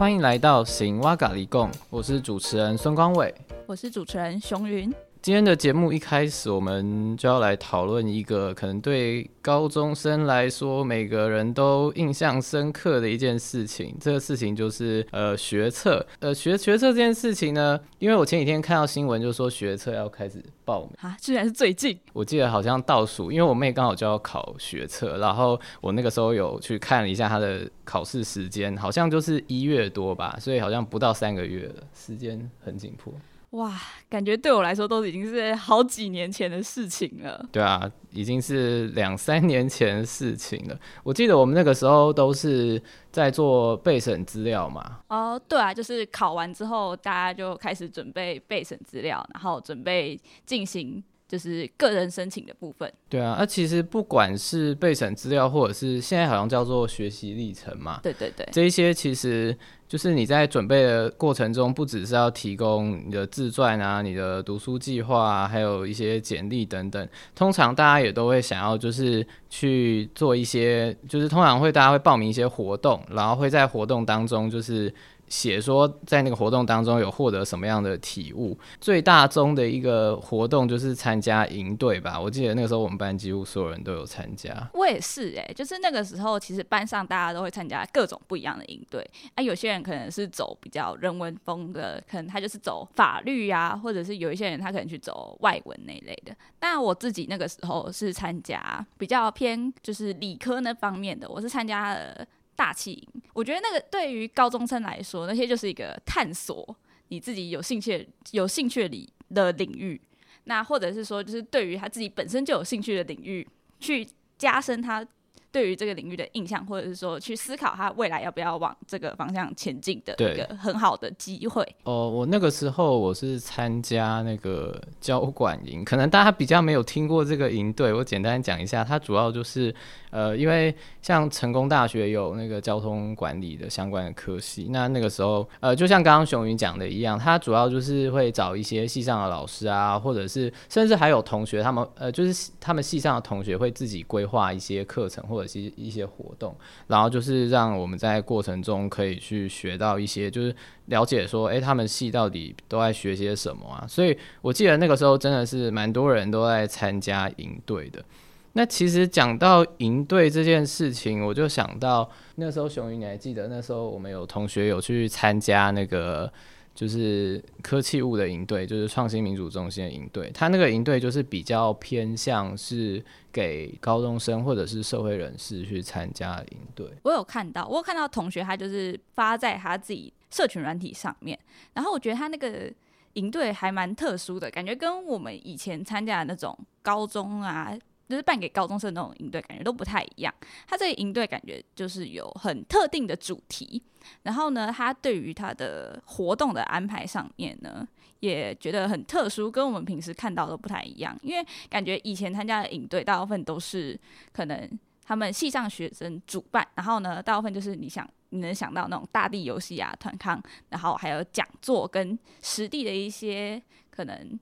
欢迎来到行哇咖喱贡，我是主持人孙光伟，我是主持人熊云。今天的节目一开始，我们就要来讨论一个可能对高中生来说每个人都印象深刻的一件事情。这个事情就是呃学测，呃学学测这件事情呢，因为我前几天看到新闻，就说学测要开始报名啊，居然是最近，我记得好像倒数，因为我妹刚好就要考学测，然后我那个时候有去看了一下她的考试时间，好像就是一月多吧，所以好像不到三个月了，时间很紧迫。哇，感觉对我来说都已经是好几年前的事情了。对啊，已经是两三年前的事情了。我记得我们那个时候都是在做备审资料嘛。哦，对啊，就是考完之后，大家就开始准备备审资料，然后准备进行。就是个人申请的部分。对啊，那其实不管是备审资料，或者是现在好像叫做学习历程嘛。对对对，这一些其实就是你在准备的过程中，不只是要提供你的自传啊、你的读书计划啊，还有一些简历等等。通常大家也都会想要就是去做一些，就是通常会大家会报名一些活动，然后会在活动当中就是。写说在那个活动当中有获得什么样的体悟？最大宗的一个活动就是参加营队吧。我记得那个时候我们班几乎所有人都有参加。我也是哎，就是那个时候其实班上大家都会参加各种不一样的营队。啊，有些人可能是走比较人文风的，可能他就是走法律呀，或者是有一些人他可能去走外文那类的。那我自己那个时候是参加比较偏就是理科那方面的，我是参加了。大气营，我觉得那个对于高中生来说，那些就是一个探索你自己有兴趣、有兴趣里的领域，那或者是说，就是对于他自己本身就有兴趣的领域，去加深他。对于这个领域的印象，或者是说去思考他未来要不要往这个方向前进的一个很好的机会。哦，我那个时候我是参加那个交管营，可能大家比较没有听过这个营队，我简单讲一下，它主要就是呃，因为像成功大学有那个交通管理的相关的科系，那那个时候呃，就像刚刚熊云讲的一样，它主要就是会找一些系上的老师啊，或者是甚至还有同学，他们呃，就是他们系上的同学会自己规划一些课程或。一一些活动，然后就是让我们在过程中可以去学到一些，就是了解说，哎，他们系到底都在学些什么啊？所以我记得那个时候真的是蛮多人都在参加营队的。那其实讲到营队这件事情，我就想到那时候熊云，你还记得那时候我们有同学有去参加那个。就是科技物的营队，就是创新民主中心的营队。他那个营队就是比较偏向是给高中生或者是社会人士去参加营队。我有看到，我有看到同学他就是发在他自己社群软体上面。然后我觉得他那个营队还蛮特殊的，感觉跟我们以前参加的那种高中啊。就是办给高中生那种营队，感觉都不太一样。他这个营队感觉就是有很特定的主题，然后呢，他对于他的活动的安排上面呢，也觉得很特殊，跟我们平时看到的不太一样。因为感觉以前参加的营队，大部分都是可能他们系上学生主办，然后呢，大部分就是你想你能想到那种大地游戏啊、团康，然后还有讲座跟实地的一些可能。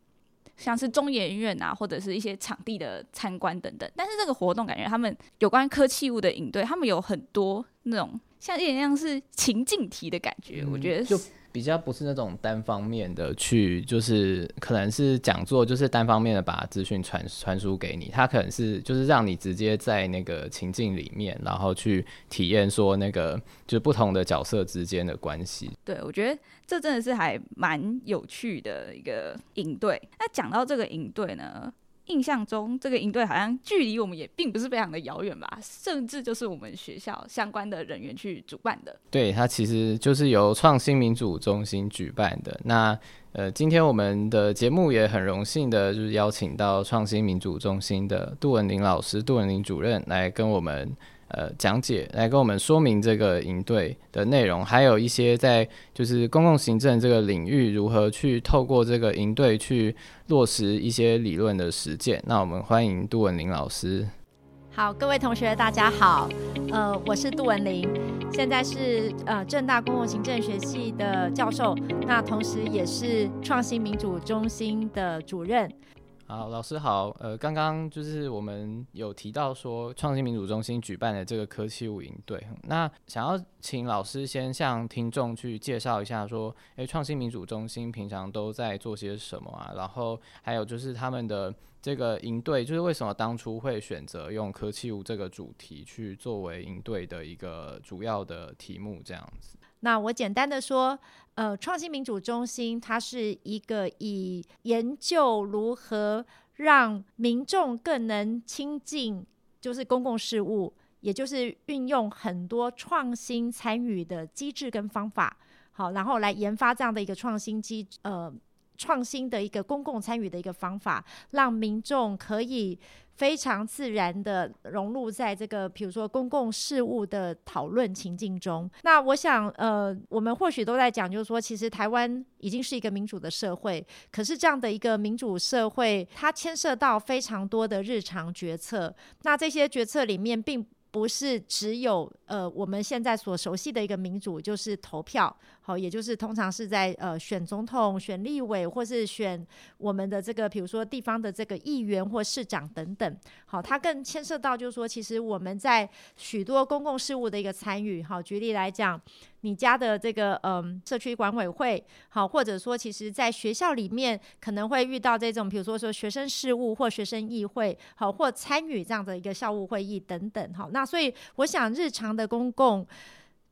像是中研院啊，或者是一些场地的参观等等，但是这个活动感觉他们有关科技物的应对，他们有很多那种像一点像是情境题的感觉，我觉得就。比较不是那种单方面的去，就是可能是讲座，就是单方面的把资讯传传输给你。他可能是就是让你直接在那个情境里面，然后去体验说那个就是不同的角色之间的关系。对，我觉得这真的是还蛮有趣的一个营队。那讲到这个营队呢？印象中，这个营队好像距离我们也并不是非常的遥远吧，甚至就是我们学校相关的人员去主办的。对，它其实就是由创新民主中心举办的。那呃，今天我们的节目也很荣幸的，就是邀请到创新民主中心的杜文林老师、杜文林主任来跟我们。呃，讲解来跟我们说明这个营队的内容，还有一些在就是公共行政这个领域如何去透过这个营队去落实一些理论的实践。那我们欢迎杜文玲老师。好，各位同学，大家好。呃，我是杜文玲，现在是呃正大公共行政学系的教授，那同时也是创新民主中心的主任。好，老师好。呃，刚刚就是我们有提到说，创新民主中心举办的这个科技舞营队，那想要请老师先向听众去介绍一下，说，诶，创新民主中心平常都在做些什么啊？然后还有就是他们的这个营队，就是为什么当初会选择用科技舞这个主题去作为营队的一个主要的题目，这样子。那我简单的说，呃，创新民主中心它是一个以研究如何让民众更能亲近，就是公共事务，也就是运用很多创新参与的机制跟方法，好，然后来研发这样的一个创新机，呃，创新的一个公共参与的一个方法，让民众可以。非常自然的融入在这个，比如说公共事务的讨论情境中。那我想，呃，我们或许都在讲，就是说，其实台湾已经是一个民主的社会，可是这样的一个民主社会，它牵涉到非常多的日常决策。那这些决策里面，并不是只有呃我们现在所熟悉的一个民主，就是投票，好，也就是通常是在呃选总统、选立委，或是选我们的这个，比如说地方的这个议员或市长等等，好，它更牵涉到就是说，其实我们在许多公共事务的一个参与，好，举例来讲。你家的这个嗯社区管委会好，或者说其实在学校里面可能会遇到这种，比如说说学生事务或学生议会好，或参与这样的一个校务会议等等好，那那所以我想日常的公共。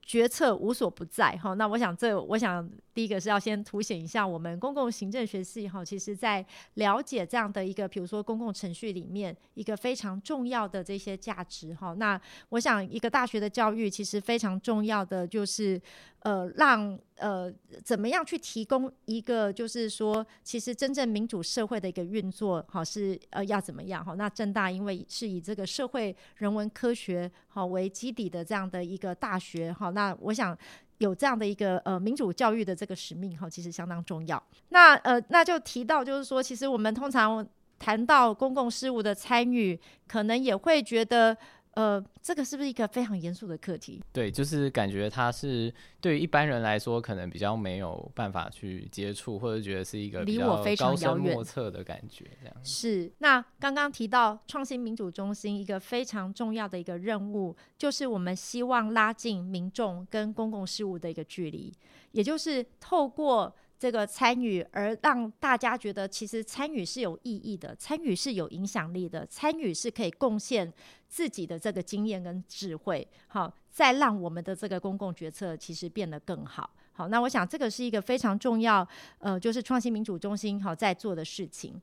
决策无所不在哈，那我想这我想第一个是要先凸显一下我们公共行政学系哈，其实在了解这样的一个，比如说公共程序里面一个非常重要的这些价值哈。那我想一个大学的教育其实非常重要的就是呃让呃怎么样去提供一个就是说其实真正民主社会的一个运作好是呃要怎么样哈？那正大因为是以这个社会人文科学好为基底的这样的一个大学哈。那我想有这样的一个呃民主教育的这个使命哈，其实相当重要。那呃那就提到就是说，其实我们通常谈到公共事务的参与，可能也会觉得。呃，这个是不是一个非常严肃的课题？对，就是感觉它是对于一般人来说，可能比较没有办法去接触，或者觉得是一个离我非常遥远莫测的感觉。这样是。那刚刚提到创新民主中心一个非常重要的一个任务，就是我们希望拉近民众跟公共事务的一个距离，也就是透过。这个参与，而让大家觉得其实参与是有意义的，参与是有影响力的，参与是可以贡献自己的这个经验跟智慧，好，再让我们的这个公共决策其实变得更好。好，那我想这个是一个非常重要，呃，就是创新民主中心好在做的事情。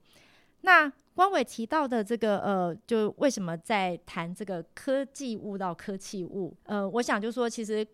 那汪伟提到的这个，呃，就为什么在谈这个科技物到科技物？呃，我想就说其实。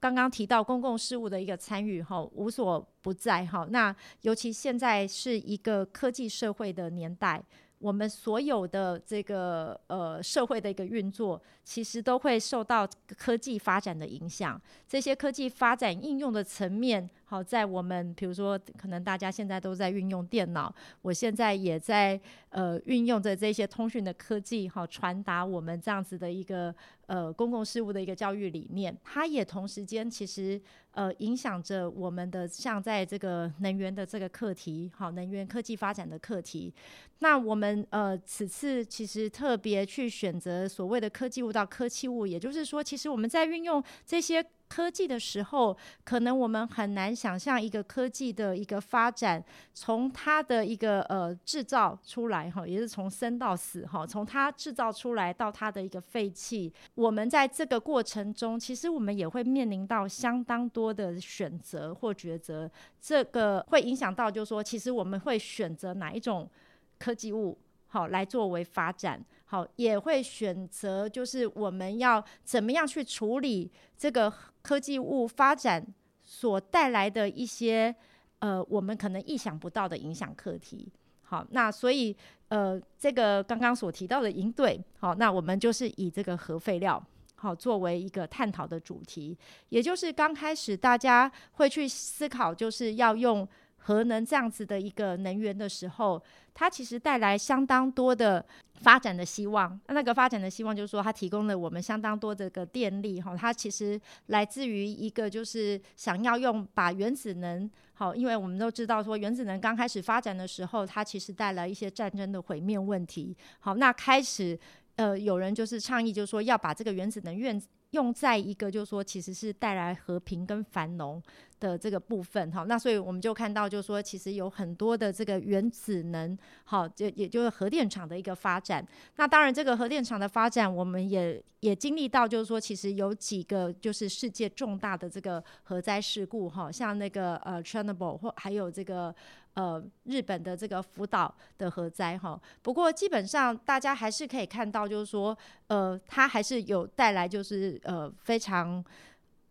刚刚提到公共事务的一个参与哈，无所不在哈。那尤其现在是一个科技社会的年代。我们所有的这个呃社会的一个运作，其实都会受到科技发展的影响。这些科技发展应用的层面，好在我们比如说，可能大家现在都在运用电脑，我现在也在呃运用着这些通讯的科技，好传达我们这样子的一个呃公共事务的一个教育理念。它也同时间其实。呃，影响着我们的像在这个能源的这个课题，好，能源科技发展的课题。那我们呃，此次其实特别去选择所谓的科技物到科技物，也就是说，其实我们在运用这些。科技的时候，可能我们很难想象一个科技的一个发展，从它的一个呃制造出来哈，也是从生到死哈，从它制造出来到它的一个废弃，我们在这个过程中，其实我们也会面临到相当多的选择或抉择，这个会影响到，就是说，其实我们会选择哪一种科技物好来作为发展。好，也会选择，就是我们要怎么样去处理这个科技物发展所带来的一些呃，我们可能意想不到的影响课题。好，那所以呃，这个刚刚所提到的应对，好，那我们就是以这个核废料好作为一个探讨的主题，也就是刚开始大家会去思考，就是要用核能这样子的一个能源的时候，它其实带来相当多的发展的希望。那那个发展的希望就是说，它提供了我们相当多的个电力哈。它其实来自于一个就是想要用把原子能好，因为我们都知道说原子能刚开始发展的时候，它其实带来一些战争的毁灭问题。好，那开始呃有人就是倡议，就是说要把这个原子能源用在一个就是说其实是带来和平跟繁荣。的这个部分哈，那所以我们就看到，就是说，其实有很多的这个原子能，好，就也就是核电厂的一个发展。那当然，这个核电厂的发展，我们也也经历到，就是说，其实有几个就是世界重大的这个核灾事故哈，像那个呃 Chernobyl 或还有这个呃日本的这个福岛的核灾哈。不过基本上大家还是可以看到，就是说，呃，它还是有带来就是呃非常。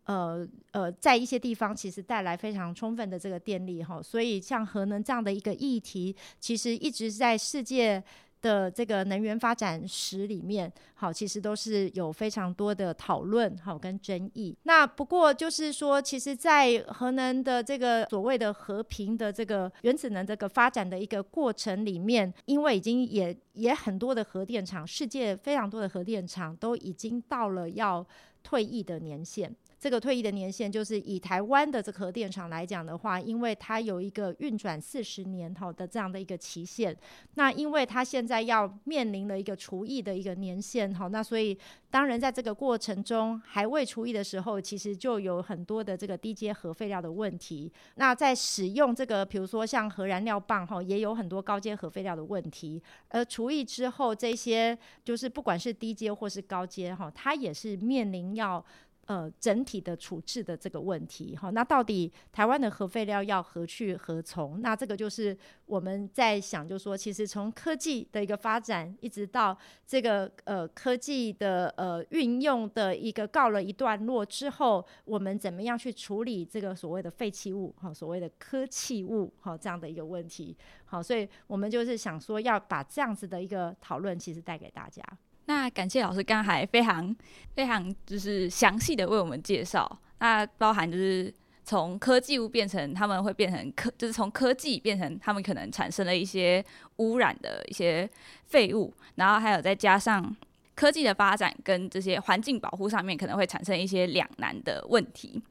呃呃，在一些地方其实带来非常充分的这个电力哈，所以像核能这样的一个议题，其实一直在世界的这个能源发展史里面，好，其实都是有非常多的讨论好跟争议。那不过就是说，其实，在核能的这个所谓的和平的这个原子能这个发展的一个过程里面，因为已经也也很多的核电厂，世界非常多的核电厂都已经到了要退役的年限。这个退役的年限，就是以台湾的这核电厂来讲的话，因为它有一个运转四十年哈的这样的一个期限，那因为它现在要面临了一个除役的一个年限，哈，那所以当然在这个过程中还未除役的时候，其实就有很多的这个低阶核废料的问题。那在使用这个，比如说像核燃料棒，哈，也有很多高阶核废料的问题。而除役之后，这些就是不管是低阶或是高阶，哈，它也是面临要。呃，整体的处置的这个问题，哈，那到底台湾的核废料要何去何从？那这个就是我们在想，就是说，其实从科技的一个发展，一直到这个呃科技的呃运用的一个告了一段落之后，我们怎么样去处理这个所谓的废弃物，哈，所谓的科技物，哈，这样的一个问题，好，所以我们就是想说，要把这样子的一个讨论，其实带给大家。那感谢老师刚才非常非常就是详细的为我们介绍，那包含就是从科技物变成他们会变成科，就是从科技变成他们可能产生了一些污染的一些废物，然后还有再加上科技的发展跟这些环境保护上面可能会产生一些两难的问题。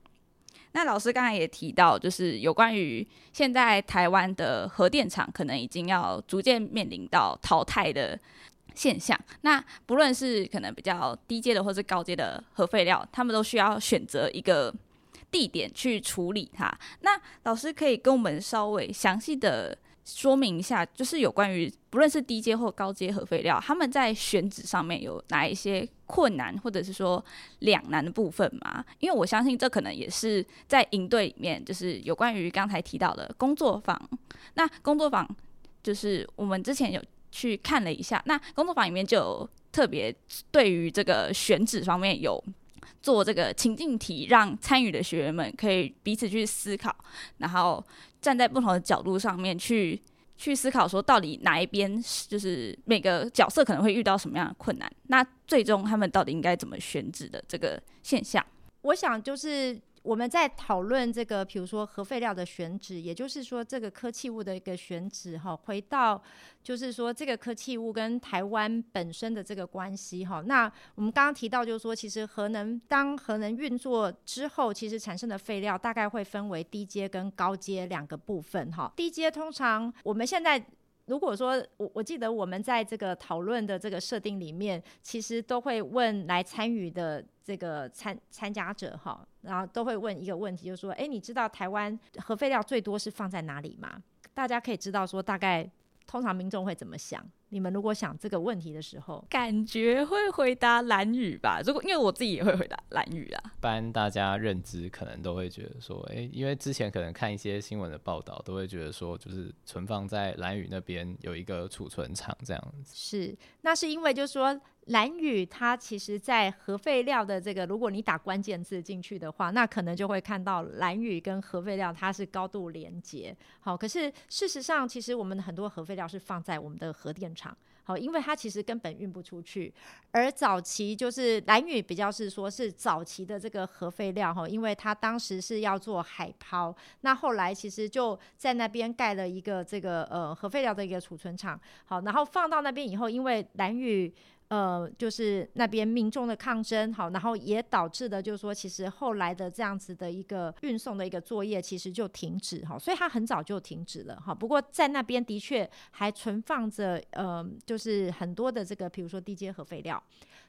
那老师刚才也提到，就是有关于现在台湾的核电厂可能已经要逐渐面临到淘汰的。现象，那不论是可能比较低阶的或是高阶的核废料，他们都需要选择一个地点去处理它。那老师可以跟我们稍微详细的说明一下，就是有关于不论是低阶或高阶核废料，他们在选址上面有哪一些困难，或者是说两难的部分吗？因为我相信这可能也是在营队里面，就是有关于刚才提到的工作坊。那工作坊就是我们之前有。去看了一下，那工作坊里面就特别对于这个选址方面有做这个情境题，让参与的学员们可以彼此去思考，然后站在不同的角度上面去去思考，说到底哪一边就是每个角色可能会遇到什么样的困难，那最终他们到底应该怎么选址的这个现象，我想就是。我们在讨论这个，比如说核废料的选址，也就是说这个科技物的一个选址哈。回到就是说这个科技物跟台湾本身的这个关系哈。那我们刚刚提到就是说，其实核能当核能运作之后，其实产生的废料大概会分为低阶跟高阶两个部分哈。低阶通常我们现在。如果说我我记得我们在这个讨论的这个设定里面，其实都会问来参与的这个参参加者哈，然后都会问一个问题，就是说，哎，你知道台湾核废料最多是放在哪里吗？大家可以知道说，大概通常民众会怎么想？你们如果想这个问题的时候，感觉会回答蓝雨吧？如果因为我自己也会回答蓝雨啊。一般大家认知可能都会觉得说，哎，因为之前可能看一些新闻的报道，都会觉得说，就是存放在蓝雨那边有一个储存厂这样子。是，那是因为就是说。蓝宇它其实，在核废料的这个，如果你打关键字进去的话，那可能就会看到蓝宇跟核废料它是高度连接。好，可是事实上，其实我们很多核废料是放在我们的核电厂。好，因为它其实根本运不出去。而早期就是蓝屿比较是说是早期的这个核废料哈，因为它当时是要做海抛，那后来其实就在那边盖了一个这个呃核废料的一个储存厂，好，然后放到那边以后，因为蓝屿。呃，就是那边民众的抗争，好，然后也导致的，就是说，其实后来的这样子的一个运送的一个作业，其实就停止，哈，所以它很早就停止了，哈。不过在那边的确还存放着，呃，就是很多的这个，比如说低阶核废料。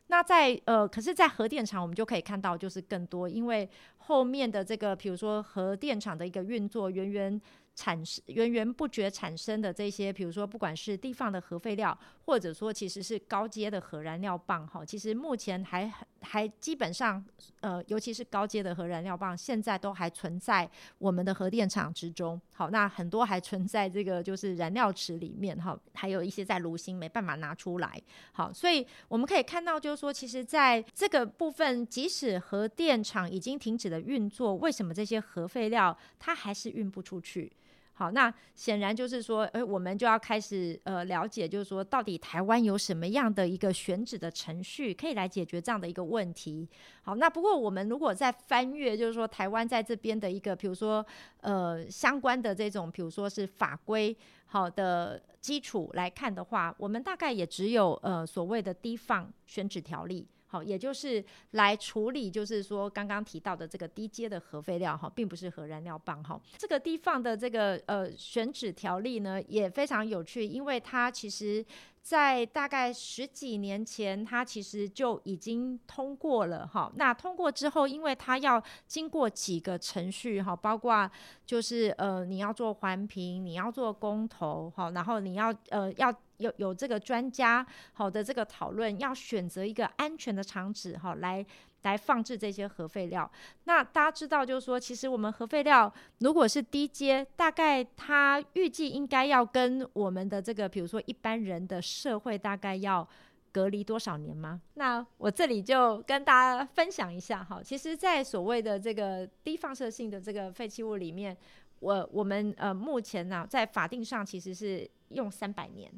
那在呃，可是，在核电厂我们就可以看到，就是更多，因为后面的这个，比如说核电厂的一个运作，源源。产生源源不绝产生的这些，比如说不管是地方的核废料，或者说其实是高阶的核燃料棒，哈，其实目前还还基本上，呃，尤其是高阶的核燃料棒，现在都还存在我们的核电厂之中。好，那很多还存在这个就是燃料池里面，哈，还有一些在炉芯没办法拿出来。好，所以我们可以看到，就是说，其实在这个部分，即使核电厂已经停止了运作，为什么这些核废料它还是运不出去？好，那显然就是说，哎，我们就要开始呃了解，就是说，到底台湾有什么样的一个选址的程序，可以来解决这样的一个问题。好，那不过我们如果在翻阅，就是说台湾在这边的一个，比如说呃相关的这种，比如说是法规好的基础来看的话，我们大概也只有呃所谓的低放选址条例。好，也就是来处理，就是说刚刚提到的这个低阶的核废料哈，并不是核燃料棒哈。这个地方的这个呃选址条例呢，也非常有趣，因为它其实。在大概十几年前，它其实就已经通过了哈。那通过之后，因为它要经过几个程序哈，包括就是呃你要做环评，你要做公投哈，然后你要呃要有有这个专家好的这个讨论，要选择一个安全的场址哈来。来放置这些核废料。那大家知道，就是说，其实我们核废料如果是低阶，大概它预计应该要跟我们的这个，比如说一般人的社会，大概要隔离多少年吗？那我这里就跟大家分享一下哈。其实，在所谓的这个低放射性的这个废弃物里面，我我们呃目前呢，在法定上其实是用三百年。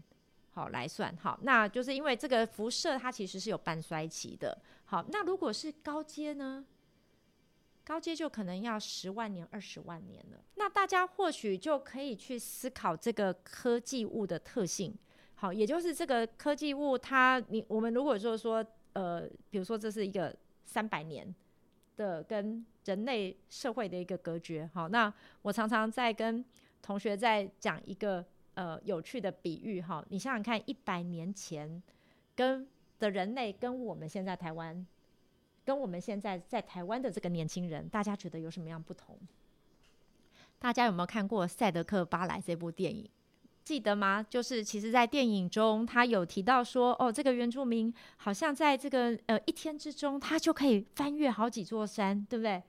好来算好，那就是因为这个辐射它其实是有半衰期的。好，那如果是高阶呢？高阶就可能要十万年、二十万年了。那大家或许就可以去思考这个科技物的特性。好，也就是这个科技物它，你我们如果说说呃，比如说这是一个三百年的跟人类社会的一个隔绝。好，那我常常在跟同学在讲一个。呃，有趣的比喻哈，你想想看，一百年前跟的人类跟我们现在台湾，跟我们现在在台湾的这个年轻人，大家觉得有什么样不同？大家有没有看过《赛德克巴莱》这部电影？记得吗？就是其实，在电影中，他有提到说，哦，这个原住民好像在这个呃一天之中，他就可以翻越好几座山，对不对？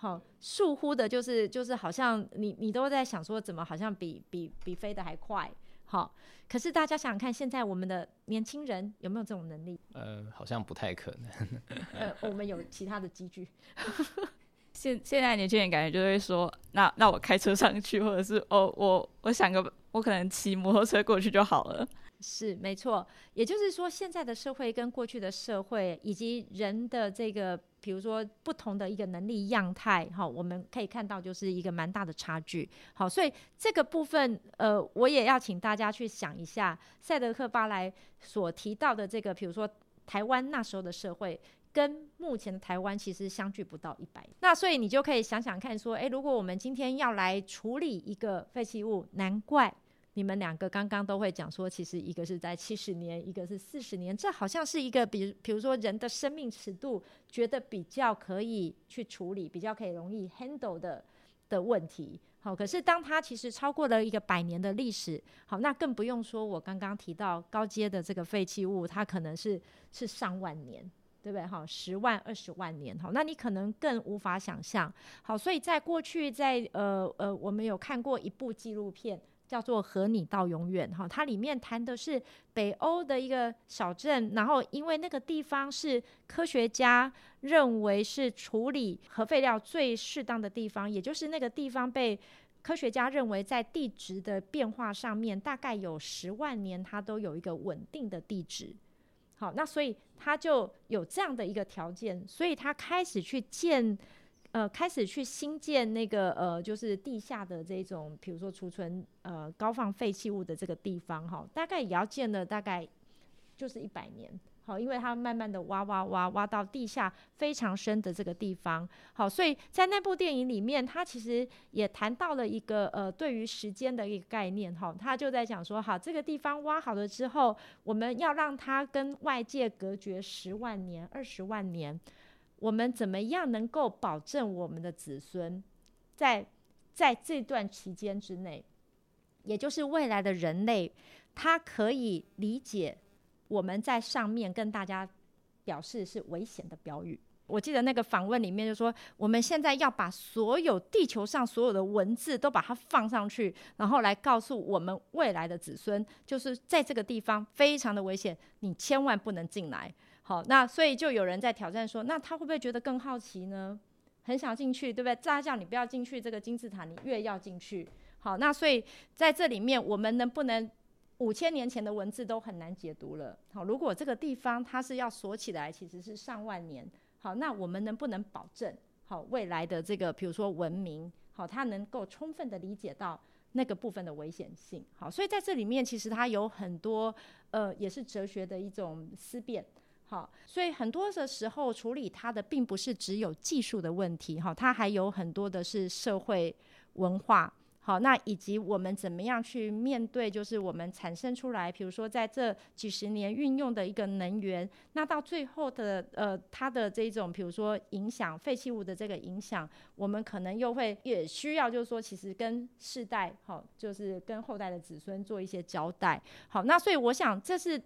好，疏忽的就是就是好像你你都在想说怎么好像比比比飞的还快，好，可是大家想想看，现在我们的年轻人有没有这种能力？呃，好像不太可能。呃，我们有其他的机具。现现在年轻人感觉就会说，那那我开车上去，或者是哦我我想个我可能骑摩托车过去就好了。是没错，也就是说，现在的社会跟过去的社会，以及人的这个，比如说不同的一个能力样态，哈，我们可以看到就是一个蛮大的差距。好，所以这个部分，呃，我也要请大家去想一下，赛德克巴莱所提到的这个，比如说台湾那时候的社会，跟目前的台湾其实相距不到一百。那所以你就可以想想看，说，诶，如果我们今天要来处理一个废弃物，难怪。你们两个刚刚都会讲说，其实一个是在七十年，一个是四十年，这好像是一个比，比如说人的生命尺度，觉得比较可以去处理，比较可以容易 handle 的的问题。好，可是当它其实超过了一个百年的历史，好，那更不用说我刚刚提到高阶的这个废弃物，它可能是是上万年，对不对？好，十万、二十万年，好，那你可能更无法想象。好，所以在过去，在呃呃，我们有看过一部纪录片。叫做和你到永远哈，它里面谈的是北欧的一个小镇，然后因为那个地方是科学家认为是处理核废料最适当的地方，也就是那个地方被科学家认为，在地质的变化上面，大概有十万年，它都有一个稳定的地质。好，那所以它就有这样的一个条件，所以他开始去建，呃，开始去新建那个呃，就是地下的这种，比如说储存呃高放废弃物的这个地方，哈，大概也要建了大概就是一百年。好，因为它慢慢的挖挖挖挖到地下非常深的这个地方，好，所以在那部电影里面，它其实也谈到了一个呃对于时间的一个概念，哈，他就在讲说，好，这个地方挖好了之后，我们要让它跟外界隔绝十万年、二十万年，我们怎么样能够保证我们的子孙在在这段期间之内，也就是未来的人类，他可以理解。我们在上面跟大家表示是危险的标语。我记得那个访问里面就说，我们现在要把所有地球上所有的文字都把它放上去，然后来告诉我们未来的子孙，就是在这个地方非常的危险，你千万不能进来。好，那所以就有人在挑战说，那他会不会觉得更好奇呢？很想进去，对不对？大家叫你不要进去这个金字塔，你越要进去。好，那所以在这里面，我们能不能？五千年前的文字都很难解读了。好，如果这个地方它是要锁起来，其实是上万年。好，那我们能不能保证好未来的这个，比如说文明，好，它能够充分的理解到那个部分的危险性？好，所以在这里面其实它有很多呃，也是哲学的一种思辨。好，所以很多的时候处理它的并不是只有技术的问题，哈，它还有很多的是社会文化。好，那以及我们怎么样去面对，就是我们产生出来，比如说在这几十年运用的一个能源，那到最后的呃，它的这种，比如说影响废弃物的这个影响，我们可能又会也需要，就是说，其实跟世代，好，就是跟后代的子孙做一些交代。好，那所以我想这是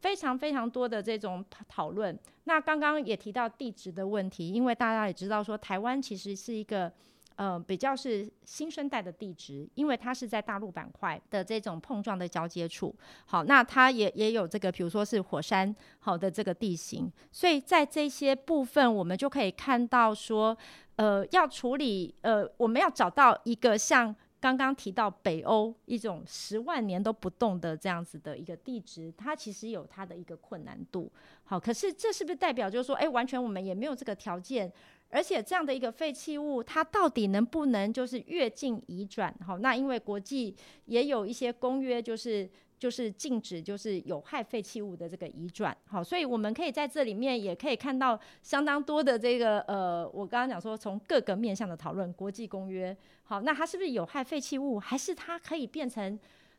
非常非常多的这种讨论。那刚刚也提到地质的问题，因为大家也知道说，台湾其实是一个。呃，比较是新生代的地质，因为它是在大陆板块的这种碰撞的交接处。好，那它也也有这个，比如说是火山好的这个地形，所以在这些部分，我们就可以看到说，呃，要处理，呃，我们要找到一个像刚刚提到北欧一种十万年都不动的这样子的一个地质，它其实有它的一个困难度。好，可是这是不是代表就是说，哎，完全我们也没有这个条件？而且这样的一个废弃物，它到底能不能就是越境移转？好，那因为国际也有一些公约，就是就是禁止就是有害废弃物的这个移转。好，所以我们可以在这里面也可以看到相当多的这个呃，我刚刚讲说从各个面向的讨论国际公约。好，那它是不是有害废弃物，还是它可以变成？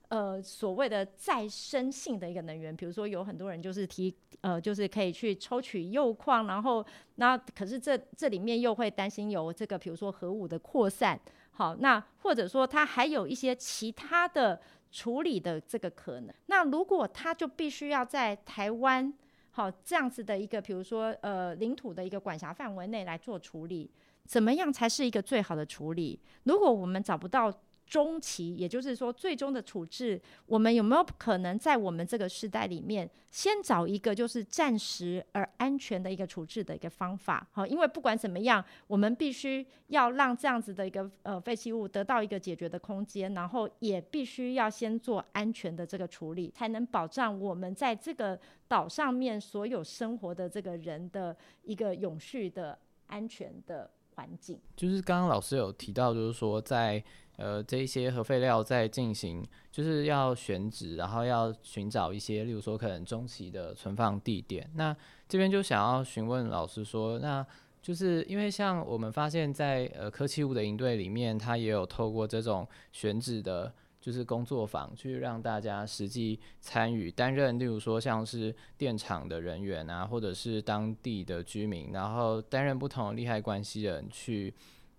呃，所谓的再生性的一个能源，比如说有很多人就是提，呃，就是可以去抽取铀矿，然后那可是这这里面又会担心有这个，比如说核武的扩散，好，那或者说它还有一些其他的处理的这个可能。那如果他就必须要在台湾，好这样子的一个，比如说呃领土的一个管辖范围内来做处理，怎么样才是一个最好的处理？如果我们找不到。中期，也就是说，最终的处置，我们有没有可能在我们这个时代里面，先找一个就是暂时而安全的一个处置的一个方法？好，因为不管怎么样，我们必须要让这样子的一个呃废弃物得到一个解决的空间，然后也必须要先做安全的这个处理，才能保障我们在这个岛上面所有生活的这个人的一个永续的安全的环境。就是刚刚老师有提到，就是说在。呃，这一些核废料在进行，就是要选址，然后要寻找一些，例如说可能中期的存放地点。那这边就想要询问老师说，那就是因为像我们发现，在呃科技物的营队里面，他也有透过这种选址的，就是工作坊，去让大家实际参与担任，例如说像是电厂的人员啊，或者是当地的居民，然后担任不同利害关系人去。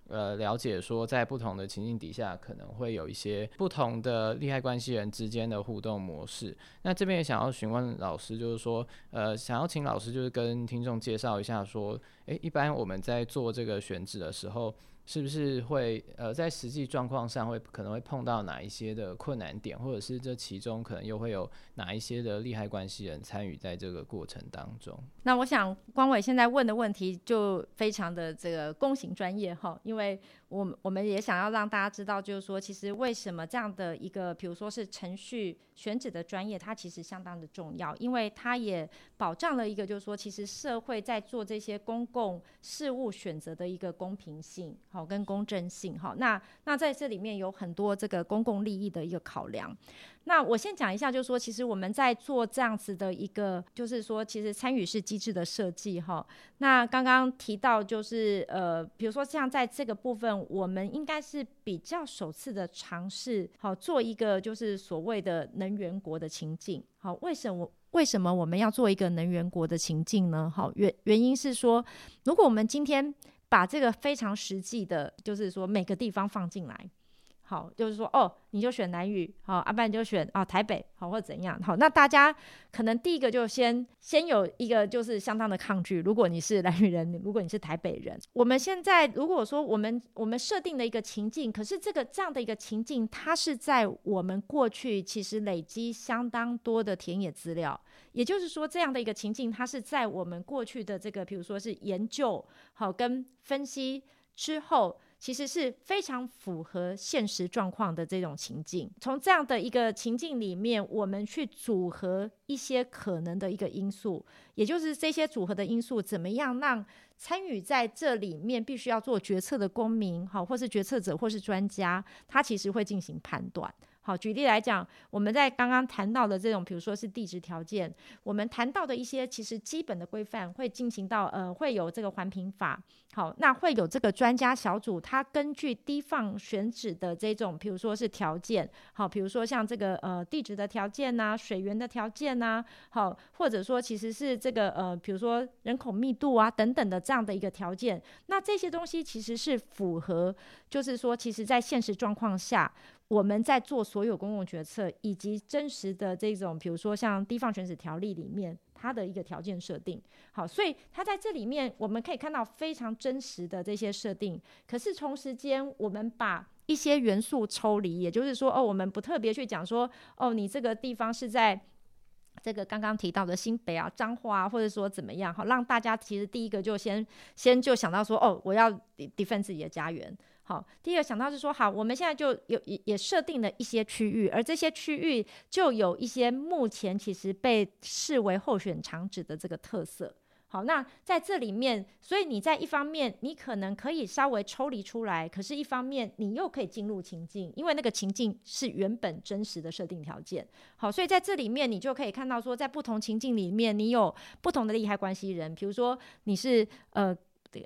呃，了解说，在不同的情境底下，可能会有一些不同的利害关系人之间的互动模式。那这边也想要询问老师，就是说，呃，想要请老师就是跟听众介绍一下，说，诶，一般我们在做这个选址的时候。是不是会呃在实际状况上会可能会碰到哪一些的困难点，或者是这其中可能又会有哪一些的利害关系人参与在这个过程当中？那我想光伟现在问的问题就非常的这个公行专业哈，因为我我们也想要让大家知道，就是说，其实为什么这样的一个，比如说是程序选址的专业，它其实相当的重要，因为它也保障了一个，就是说，其实社会在做这些公共事务选择的一个公平性，好跟公正性，好，那那在这里面有很多这个公共利益的一个考量。那我先讲一下，就是说，其实我们在做这样子的一个，就是说，其实参与式机制的设计，哈。那刚刚提到，就是呃，比如说像在这个部分，我们应该是比较首次的尝试，好做一个就是所谓的能源国的情境。好，为什么为什么我们要做一个能源国的情境呢？好，原原因是说，如果我们今天把这个非常实际的，就是说每个地方放进来。好，就是说，哦，你就选南语，好，阿爸你就选啊台北，好，或者怎样，好，那大家可能第一个就先先有一个就是相当的抗拒。如果你是南语人，如果你是台北人，我们现在如果说我们我们设定的一个情境，可是这个这样的一个情境，它是在我们过去其实累积相当多的田野资料，也就是说，这样的一个情境，它是在我们过去的这个，比如说是研究好跟分析之后。其实是非常符合现实状况的这种情境。从这样的一个情境里面，我们去组合一些可能的一个因素，也就是这些组合的因素，怎么样让参与在这里面必须要做决策的公民，好，或是决策者，或是专家，他其实会进行判断。好，举例来讲，我们在刚刚谈到的这种，比如说是地质条件，我们谈到的一些其实基本的规范会进行到，呃，会有这个环评法。好，那会有这个专家小组，他根据低放选址的这种，比如说是条件，好，比如说像这个呃地质的条件呐，水源的条件呐，好，或者说其实是这个呃，比如说人口密度啊等等的这样的一个条件，那这些东西其实是符合，就是说，其实在现实状况下。我们在做所有公共决策，以及真实的这种，比如说像地方选址条例里面，它的一个条件设定，好，所以它在这里面我们可以看到非常真实的这些设定。可是同时间，我们把一些元素抽离，也就是说，哦，我们不特别去讲说，哦，你这个地方是在这个刚刚提到的新北啊、彰化啊，或者说怎么样，好，让大家其实第一个就先先就想到说，哦，我要 defend 自己的家园。好，第一个想到是说，好，我们现在就有也也设定了一些区域，而这些区域就有一些目前其实被视为候选场址的这个特色。好，那在这里面，所以你在一方面你可能可以稍微抽离出来，可是一方面你又可以进入情境，因为那个情境是原本真实的设定条件。好，所以在这里面你就可以看到说，在不同情境里面，你有不同的利害关系人，比如说你是呃。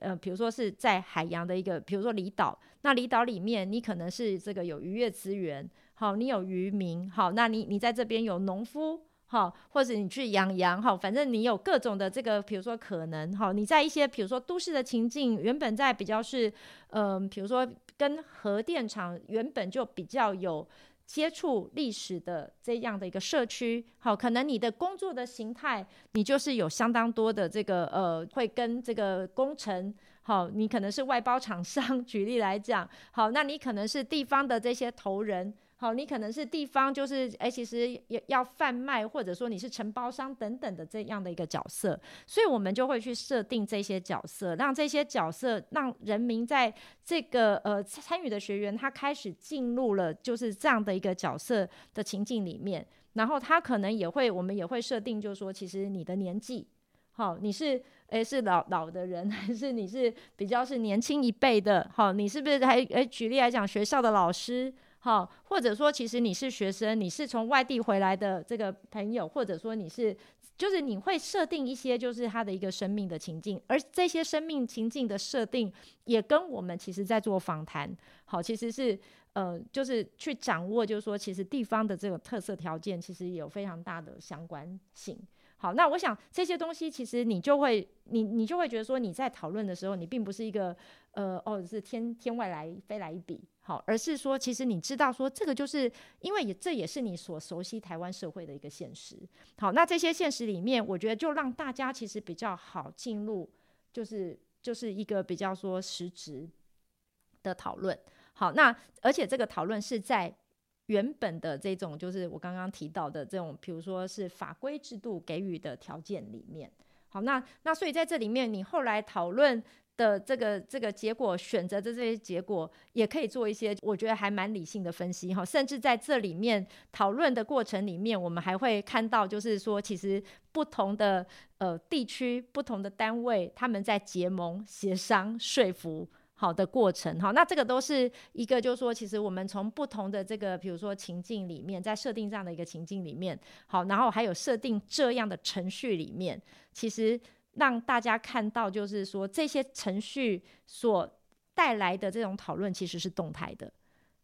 呃，比如说是在海洋的一个，比如说离岛，那离岛里面你可能是这个有渔业资源，好，你有渔民，好，那你你在这边有农夫，好，或者你去养羊，好，反正你有各种的这个，比如说可能，好，你在一些比如说都市的情境，原本在比较是，嗯，比如说跟核电厂原本就比较有。接触历史的这样的一个社区，好，可能你的工作的形态，你就是有相当多的这个呃，会跟这个工程，好，你可能是外包厂商，举例来讲，好，那你可能是地方的这些头人。好，你可能是地方，就是哎，其实要要贩卖，或者说你是承包商等等的这样的一个角色，所以我们就会去设定这些角色，让这些角色让人民在这个呃参与的学员，他开始进入了就是这样的一个角色的情境里面，然后他可能也会，我们也会设定，就是说，其实你的年纪，好，你是诶是老老的人，还是你是比较是年轻一辈的，好，你是不是还诶举例来讲，学校的老师。好，或者说，其实你是学生，你是从外地回来的这个朋友，或者说你是，就是你会设定一些，就是他的一个生命的情境，而这些生命情境的设定，也跟我们其实在做访谈，好，其实是呃，就是去掌握，就是说，其实地方的这个特色条件，其实有非常大的相关性。好，那我想这些东西，其实你就会，你你就会觉得说，你在讨论的时候，你并不是一个呃，哦，是天天外来飞来一笔。好，而是说，其实你知道，说这个就是因为也这也是你所熟悉台湾社会的一个现实。好，那这些现实里面，我觉得就让大家其实比较好进入，就是就是一个比较说实质的讨论。好，那而且这个讨论是在原本的这种，就是我刚刚提到的这种，比如说是法规制度给予的条件里面。好，那那所以在这里面，你后来讨论的这个这个结果，选择的这些结果，也可以做一些我觉得还蛮理性的分析哈。甚至在这里面讨论的过程里面，我们还会看到，就是说，其实不同的呃地区、不同的单位，他们在结盟、协商、说服好的过程哈。那这个都是一个，就是说，其实我们从不同的这个，比如说情境里面，在设定这样的一个情境里面，好，然后还有设定这样的程序里面，其实。让大家看到，就是说这些程序所带来的这种讨论其实是动态的，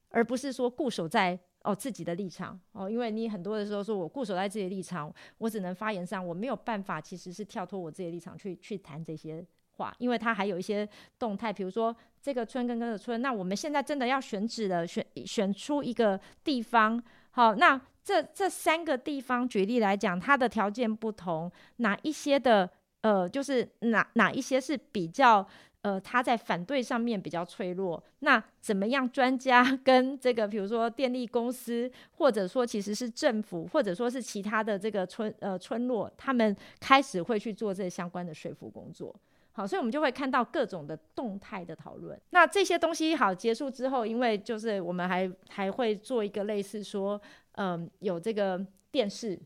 而不是说固守在哦自己的立场哦。因为你很多的时候说我固守在自己的立场，我只能发言上，我没有办法其实是跳脱我自己的立场去去谈这些话，因为它还有一些动态，比如说这个村跟那个村，那我们现在真的要选址了，选选出一个地方，好，那这这三个地方举例来讲，它的条件不同，哪一些的。呃，就是哪哪一些是比较呃，他在反对上面比较脆弱，那怎么样？专家 跟这个，比如说电力公司，或者说其实是政府，或者说是其他的这个村呃村落，他们开始会去做这相关的说服工作。好，所以我们就会看到各种的动态的讨论。那这些东西好结束之后，因为就是我们还还会做一个类似说，嗯，有这个电视。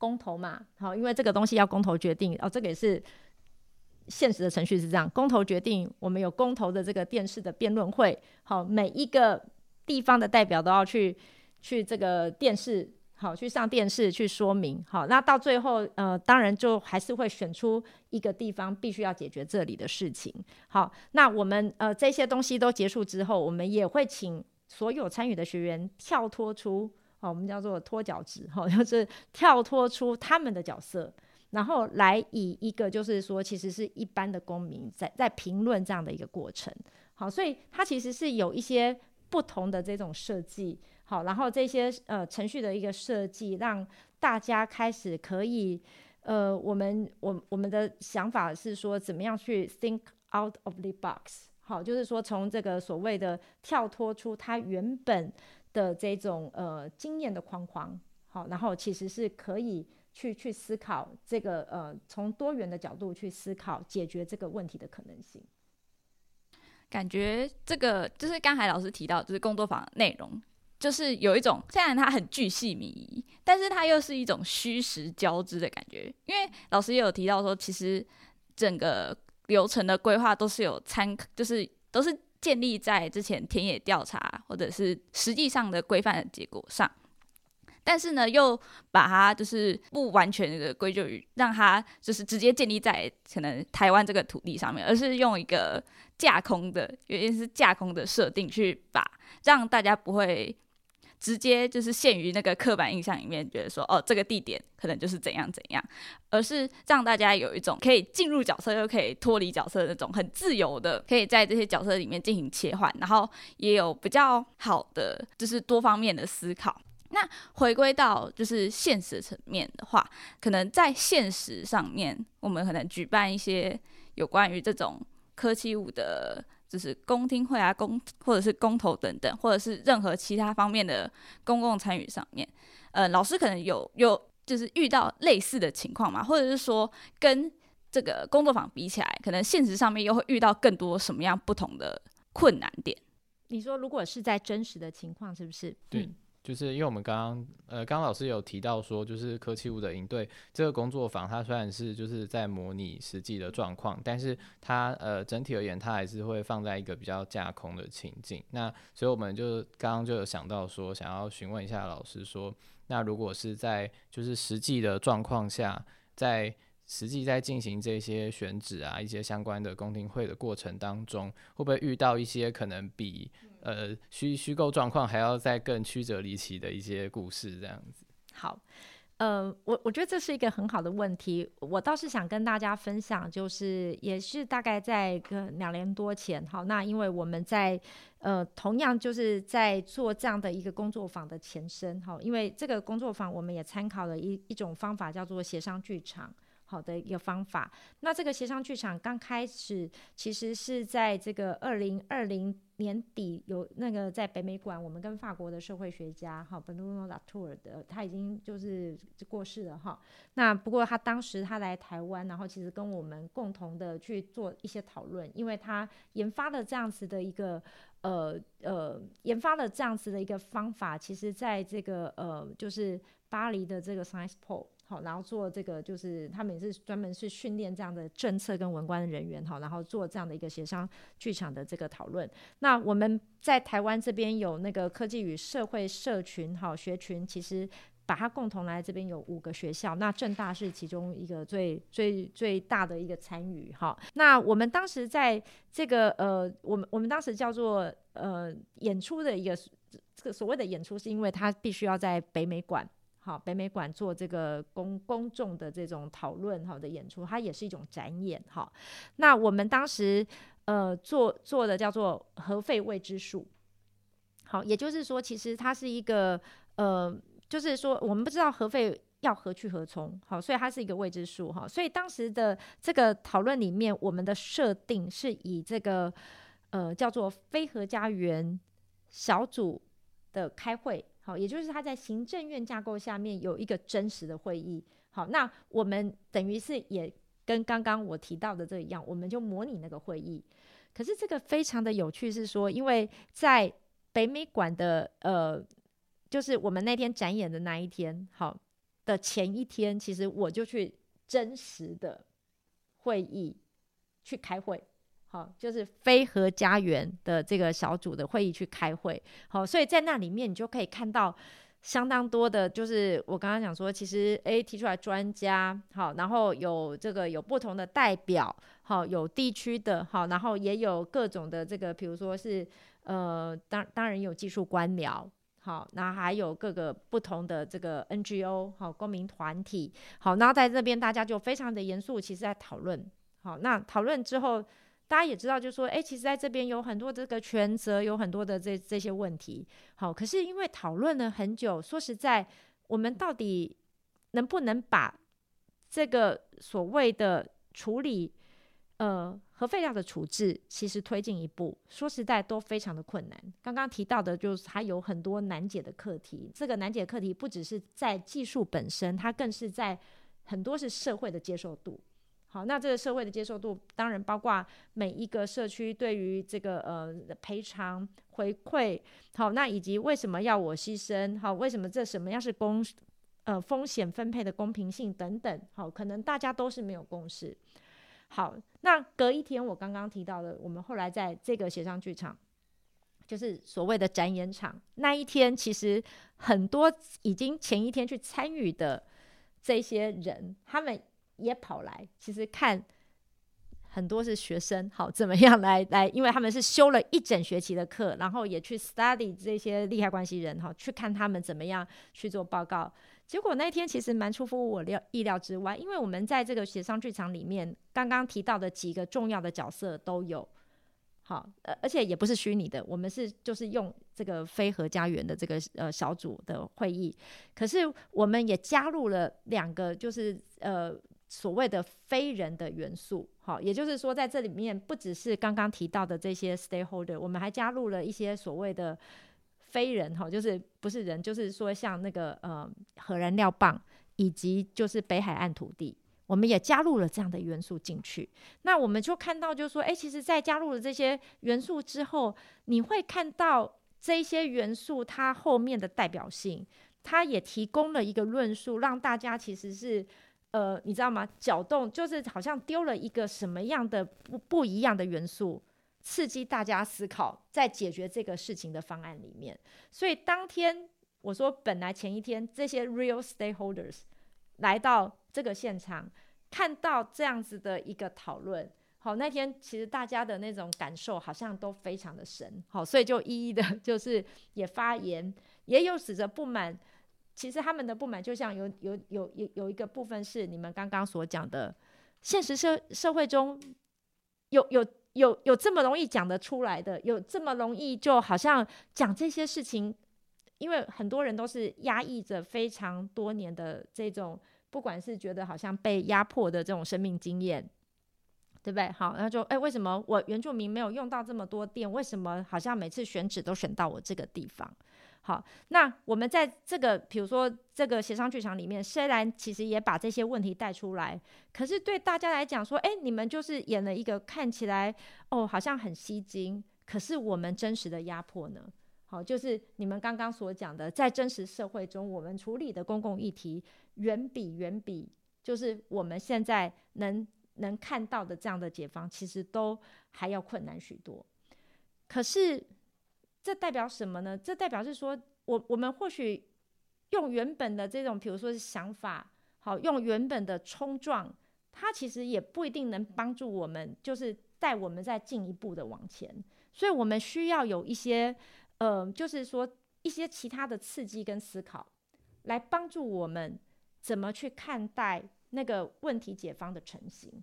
公投嘛，好，因为这个东西要公投决定哦，这个也是现实的程序是这样，公投决定，我们有公投的这个电视的辩论会，好，每一个地方的代表都要去去这个电视，好，去上电视去说明，好，那到最后，呃，当然就还是会选出一个地方必须要解决这里的事情，好，那我们呃这些东西都结束之后，我们也会请所有参与的学员跳脱出。好，我们叫做脱脚趾，哈，就是跳脱出他们的角色，然后来以一个就是说，其实是一般的公民在在评论这样的一个过程。好，所以它其实是有一些不同的这种设计。好，然后这些呃程序的一个设计，让大家开始可以呃，我们我我们的想法是说，怎么样去 think out of the box。好，就是说从这个所谓的跳脱出它原本。的这种呃经验的框框，好，然后其实是可以去去思考这个呃从多元的角度去思考解决这个问题的可能性。感觉这个就是刚才老师提到，就是工作坊内容，就是有一种虽然它很巨细靡遗，但是它又是一种虚实交织的感觉。因为老师也有提到说，其实整个流程的规划都是有参，就是都是。建立在之前田野调查或者是实际上的规范的结果上，但是呢，又把它就是不完全的归咎于让它就是直接建立在可能台湾这个土地上面，而是用一个架空的，原因是架空的设定去把让大家不会。直接就是限于那个刻板印象里面，觉得说哦，这个地点可能就是怎样怎样，而是让大家有一种可以进入角色又可以脱离角色的那种很自由的，可以在这些角色里面进行切换，然后也有比较好的就是多方面的思考。那回归到就是现实层面的话，可能在现实上面，我们可能举办一些有关于这种科技舞的。就是公听会啊，公或者是公投等等，或者是任何其他方面的公共参与上面，呃，老师可能有有就是遇到类似的情况嘛，或者是说跟这个工作坊比起来，可能现实上面又会遇到更多什么样不同的困难点？你说如果是在真实的情况，是不是？对。就是因为我们刚刚呃，刚刚老师有提到说，就是科技物的应对这个工作坊，它虽然是就是在模拟实际的状况，但是它呃整体而言，它还是会放在一个比较架空的情境。那所以我们就刚刚就有想到说，想要询问一下老师说，那如果是在就是实际的状况下，在实际在进行这些选址啊，一些相关的公听会的过程当中，会不会遇到一些可能比呃虚虚构状况还要再更曲折离奇的一些故事？这样子。好，呃，我我觉得这是一个很好的问题。我倒是想跟大家分享，就是也是大概在个两年多前，好，那因为我们在呃同样就是在做这样的一个工作坊的前身，好，因为这个工作坊我们也参考了一一种方法，叫做协商剧场。好的一个方法。那这个协商剧场刚开始其实是在这个二零二零年底有那个在北美馆，我们跟法国的社会学家哈 Bruno Latour 的，他已经就是过世了哈。那不过他当时他来台湾，然后其实跟我们共同的去做一些讨论，因为他研发了这样子的一个呃呃研发了这样子的一个方法，其实在这个呃就是巴黎的这个 Science Pole。好，然后做这个就是他们也是专门是训练这样的政策跟文官人员哈，然后做这样的一个协商剧场的这个讨论。那我们在台湾这边有那个科技与社会社群哈学群，其实把它共同来这边有五个学校，那正大是其中一个最最最大的一个参与哈。那我们当时在这个呃，我们我们当时叫做呃演出的一个这个所谓的演出，是因为它必须要在北美馆。好，北美馆做这个公公众的这种讨论好的演出，它也是一种展演哈。那我们当时呃做做的叫做核废未知数，好，也就是说，其实它是一个呃，就是说我们不知道核废要何去何从，好，所以它是一个未知数哈。所以当时的这个讨论里面，我们的设定是以这个呃叫做非核家园小组的开会。好，也就是他在行政院架构下面有一个真实的会议。好，那我们等于是也跟刚刚我提到的这一样，我们就模拟那个会议。可是这个非常的有趣，是说，因为在北美馆的呃，就是我们那天展演的那一天，好的前一天，其实我就去真实的会议去开会。好，就是飞和家园的这个小组的会议去开会。好，所以在那里面你就可以看到相当多的，就是我刚刚讲说，其实诶提出来专家，好，然后有这个有不同的代表，好，有地区的，好，然后也有各种的这个，比如说是呃，当当然有技术官僚，好，那还有各个不同的这个 NGO，好，公民团体，好，然后在这边大家就非常的严肃，其实在讨论，好，那讨论之后。大家也知道，就是说，哎，其实在这边有很多这个权责，有很多的这这些问题。好，可是因为讨论了很久，说实在，我们到底能不能把这个所谓的处理，呃，核废料的处置，其实推进一步，说实在都非常的困难。刚刚提到的，就是它有很多难解的课题。这个难解课题不只是在技术本身，它更是在很多是社会的接受度。好，那这个社会的接受度，当然包括每一个社区对于这个呃赔偿回馈，好，那以及为什么要我牺牲，好，为什么这什么样是公呃风险分配的公平性等等，好，可能大家都是没有共识。好，那隔一天我刚刚提到的，我们后来在这个协商剧场，就是所谓的展演场那一天，其实很多已经前一天去参与的这些人，他们。也跑来，其实看很多是学生，好怎么样来来，因为他们是修了一整学期的课，然后也去 study 这些利害关系人，哈，去看他们怎么样去做报告。结果那天其实蛮出乎我料意料之外，因为我们在这个协商剧场里面，刚刚提到的几个重要的角色都有。好，呃，而且也不是虚拟的，我们是就是用这个非核家园的这个呃小组的会议，可是我们也加入了两个，就是呃。所谓的非人的元素，好，也就是说，在这里面不只是刚刚提到的这些 stakeholder，我们还加入了一些所谓的非人，哈，就是不是人，就是说像那个呃核燃料棒以及就是北海岸土地，我们也加入了这样的元素进去。那我们就看到，就是说，哎，其实，在加入了这些元素之后，你会看到这些元素它后面的代表性，它也提供了一个论述，让大家其实是。呃，你知道吗？搅动就是好像丢了一个什么样的不不一样的元素，刺激大家思考，在解决这个事情的方案里面。所以当天我说，本来前一天这些 real stakeholders 来到这个现场，看到这样子的一个讨论，好，那天其实大家的那种感受好像都非常的深，好，所以就一一的，就是也发言，也有使着不满。其实他们的不满，就像有有有有有一个部分是你们刚刚所讲的，现实社社会中有有有有这么容易讲得出来的，有这么容易就好像讲这些事情，因为很多人都是压抑着非常多年的这种不管是觉得好像被压迫的这种生命经验。对不对？好，那就哎，为什么我原住民没有用到这么多电？为什么好像每次选址都选到我这个地方？好，那我们在这个比如说这个协商剧场里面，虽然其实也把这些问题带出来，可是对大家来讲说，哎，你们就是演了一个看起来哦好像很吸睛，可是我们真实的压迫呢？好，就是你们刚刚所讲的，在真实社会中，我们处理的公共议题远比远比就是我们现在能。能看到的这样的解放，其实都还要困难许多。可是，这代表什么呢？这代表是说，我我们或许用原本的这种，比如说是想法，好，用原本的冲撞，它其实也不一定能帮助我们，就是带我们再进一步的往前。所以我们需要有一些，呃，就是说一些其他的刺激跟思考，来帮助我们怎么去看待。那个问题解方的成型，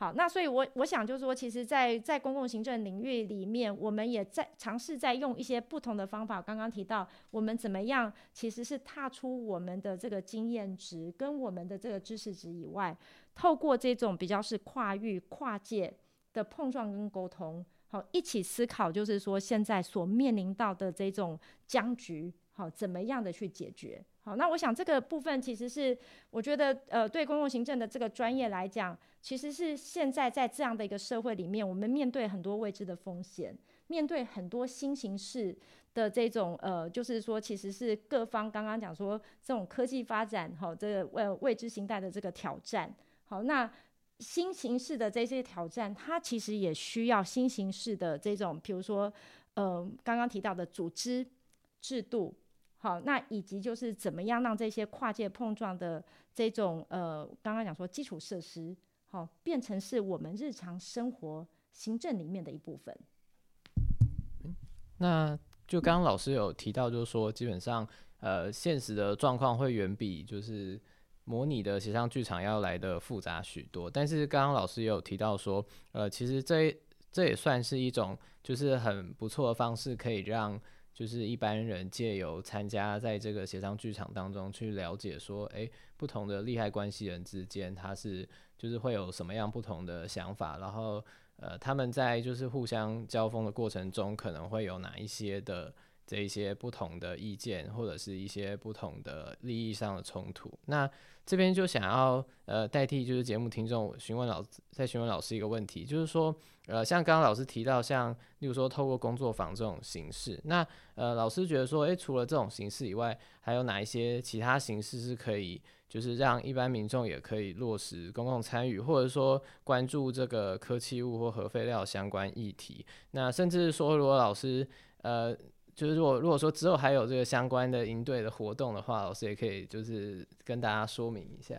好，那所以，我我想就是说，其实，在在公共行政领域里面，我们也在尝试在用一些不同的方法。刚刚提到，我们怎么样，其实是踏出我们的这个经验值跟我们的这个知识值以外，透过这种比较是跨域、跨界的碰撞跟沟通，好，一起思考，就是说现在所面临到的这种僵局，好，怎么样的去解决。好，那我想这个部分其实是我觉得，呃，对公共行政的这个专业来讲，其实是现在在这样的一个社会里面，我们面对很多未知的风险，面对很多新形式的这种，呃，就是说，其实是各方刚刚讲说这种科技发展，好，这个未未知形态的这个挑战，好，那新形式的这些挑战，它其实也需要新形式的这种，比如说，呃，刚刚提到的组织制度。好，那以及就是怎么样让这些跨界碰撞的这种呃，刚刚讲说基础设施，好变成是我们日常生活行政里面的一部分。那就刚刚老师有提到，就是说基本上呃，现实的状况会远比就是模拟的协商剧场要来的复杂许多。但是刚刚老师也有提到说，呃，其实这这也算是一种就是很不错的方式，可以让。就是一般人借由参加在这个协商剧场当中去了解说，诶，不同的利害关系人之间，他是就是会有什么样不同的想法，然后呃，他们在就是互相交锋的过程中，可能会有哪一些的这一些不同的意见，或者是一些不同的利益上的冲突。那这边就想要呃代替就是节目听众询问老再询问老师一个问题，就是说。呃，像刚刚老师提到，像例如说透过工作坊这种形式，那呃，老师觉得说，诶，除了这种形式以外，还有哪一些其他形式是可以，就是让一般民众也可以落实公共参与，或者说关注这个科技物或核废料相关议题？那甚至说，如果老师呃，就是如果如果说之后还有这个相关的营队的活动的话，老师也可以就是跟大家说明一下。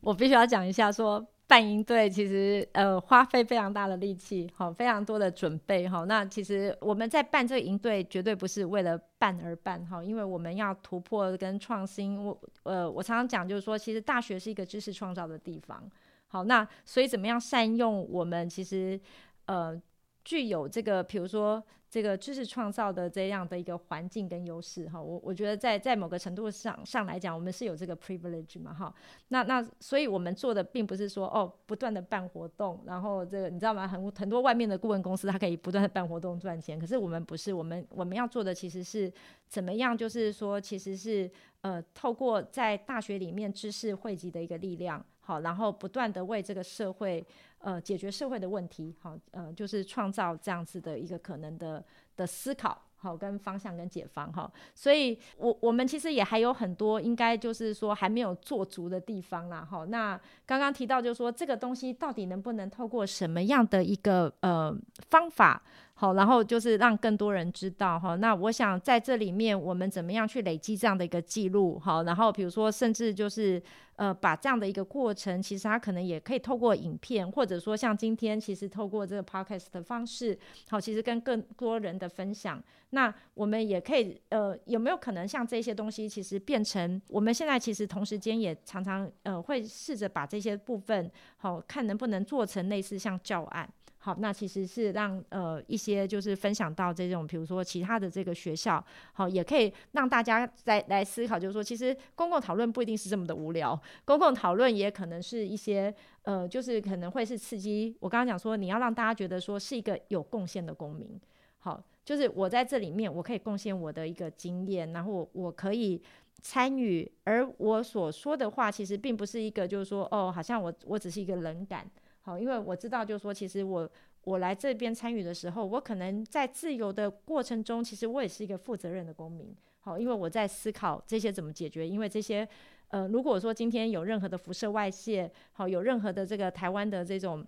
我必须要讲一下说。办营队其实呃花费非常大的力气，好非常多的准备哈。那其实我们在办这个营队绝对不是为了办而办哈，因为我们要突破跟创新。我呃我常常讲就是说，其实大学是一个知识创造的地方。好，那所以怎么样善用我们其实呃具有这个，比如说。这个知识创造的这样的一个环境跟优势哈，我我觉得在在某个程度上上来讲，我们是有这个 privilege 嘛哈。那那所以我们做的并不是说哦不断的办活动，然后这个你知道吗？很很多外面的顾问公司它可以不断的办活动赚钱，可是我们不是，我们我们要做的其实是怎么样？就是说其实是呃透过在大学里面知识汇集的一个力量，好，然后不断的为这个社会。呃，解决社会的问题，好，呃，就是创造这样子的一个可能的的思考，好，跟方向跟解方，哈，所以，我我们其实也还有很多应该就是说还没有做足的地方啦，哈，那刚刚提到就是说这个东西到底能不能透过什么样的一个呃方法？好，然后就是让更多人知道哈。那我想在这里面，我们怎么样去累积这样的一个记录？好，然后比如说，甚至就是呃，把这样的一个过程，其实它可能也可以透过影片，或者说像今天，其实透过这个 podcast 的方式，好，其实跟更多人的分享。那我们也可以呃，有没有可能像这些东西，其实变成我们现在其实同时间也常常呃，会试着把这些部分好看能不能做成类似像教案。好，那其实是让呃一些就是分享到这种，比如说其他的这个学校，好，也可以让大家再来思考，就是说，其实公共讨论不一定是这么的无聊，公共讨论也可能是一些呃，就是可能会是刺激。我刚刚讲说，你要让大家觉得说是一个有贡献的公民，好，就是我在这里面我可以贡献我的一个经验，然后我我可以。参与，而我所说的话，其实并不是一个，就是说，哦，好像我我只是一个冷感，好，因为我知道，就是说，其实我我来这边参与的时候，我可能在自由的过程中，其实我也是一个负责任的公民，好，因为我在思考这些怎么解决，因为这些，呃，如果说今天有任何的辐射外泄，好，有任何的这个台湾的这种。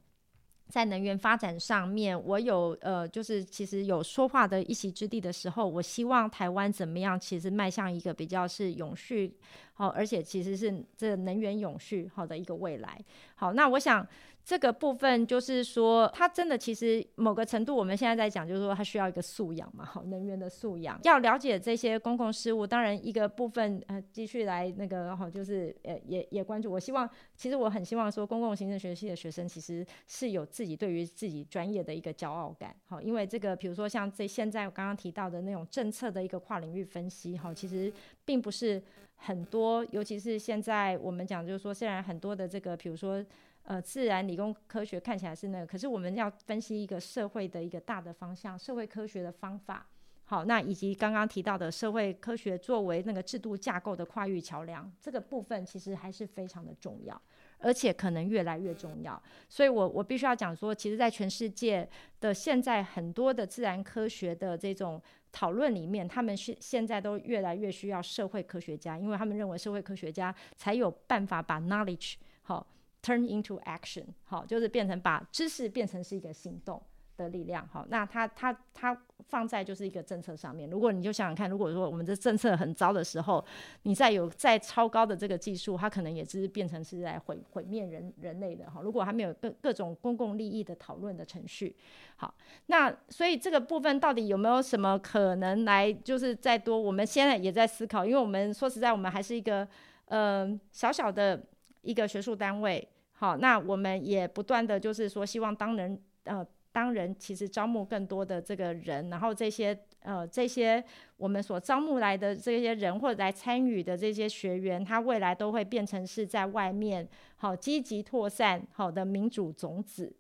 在能源发展上面，我有呃，就是其实有说话的一席之地的时候，我希望台湾怎么样？其实迈向一个比较是永续，好，而且其实是这能源永续好的一个未来。好，那我想。这个部分就是说，它真的其实某个程度，我们现在在讲，就是说它需要一个素养嘛，好，能源的素养，要了解这些公共事务。当然，一个部分呃，继续来那个好，就是呃，也也关注。我希望，其实我很希望说，公共行政学系的学生其实是有自己对于自己专业的一个骄傲感，好，因为这个，比如说像这现在我刚刚提到的那种政策的一个跨领域分析，哈，其实并不是很多，尤其是现在我们讲，就是说，虽然很多的这个，比如说。呃，自然、理工科学看起来是那个，可是我们要分析一个社会的一个大的方向，社会科学的方法。好，那以及刚刚提到的社会科学作为那个制度架构的跨域桥梁，这个部分其实还是非常的重要，而且可能越来越重要。所以我我必须要讲说，其实，在全世界的现在很多的自然科学的这种讨论里面，他们现现在都越来越需要社会科学家，因为他们认为社会科学家才有办法把 knowledge 好。Turn into action，好，就是变成把知识变成是一个行动的力量，好，那它它它放在就是一个政策上面。如果你就想想看，如果说我们的政策很糟的时候，你再有再超高的这个技术，它可能也只是变成是在毁毁灭人人类的哈。如果还没有各各种公共利益的讨论的程序，好，那所以这个部分到底有没有什么可能来就是再多？我们现在也在思考，因为我们说实在，我们还是一个呃小小的一个学术单位。好，那我们也不断的就是说，希望当人呃当人其实招募更多的这个人，然后这些呃这些我们所招募来的这些人或者来参与的这些学员，他未来都会变成是在外面好积极扩散好的民主种子。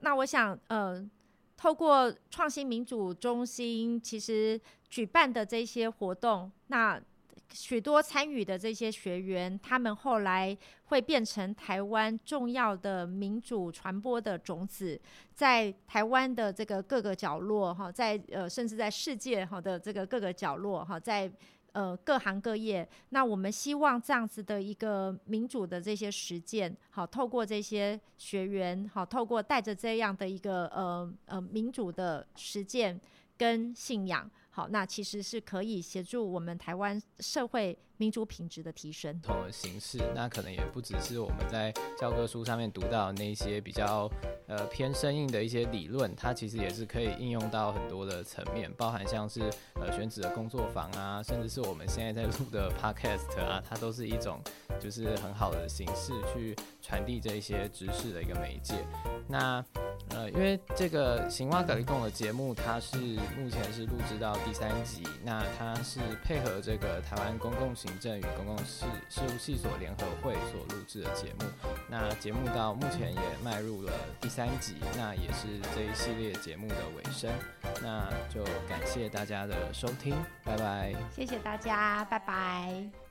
那我想呃，透过创新民主中心其实举办的这些活动，那。许多参与的这些学员，他们后来会变成台湾重要的民主传播的种子，在台湾的这个各个角落，哈，在呃，甚至在世界哈的这个各个角落，哈，在呃各行各业。那我们希望这样子的一个民主的这些实践，好，透过这些学员，好，透过带着这样的一个呃呃民主的实践跟信仰。好，那其实是可以协助我们台湾社会民主品质的提升。同的形式，那可能也不只是我们在教科书上面读到那些比较呃偏生硬的一些理论，它其实也是可以应用到很多的层面，包含像是呃选址的工作坊啊，甚至是我们现在在录的 podcast 啊，它都是一种就是很好的形式去传递这一些知识的一个媒介。那呃，因为这个行蛙格力贡的节目，它是目前是录制到第三集，那它是配合这个台湾公共行政与公共事事务系所联合会所录制的节目。那节目到目前也迈入了第三集，那也是这一系列节目的尾声。那就感谢大家的收听，拜拜。谢谢大家，拜拜。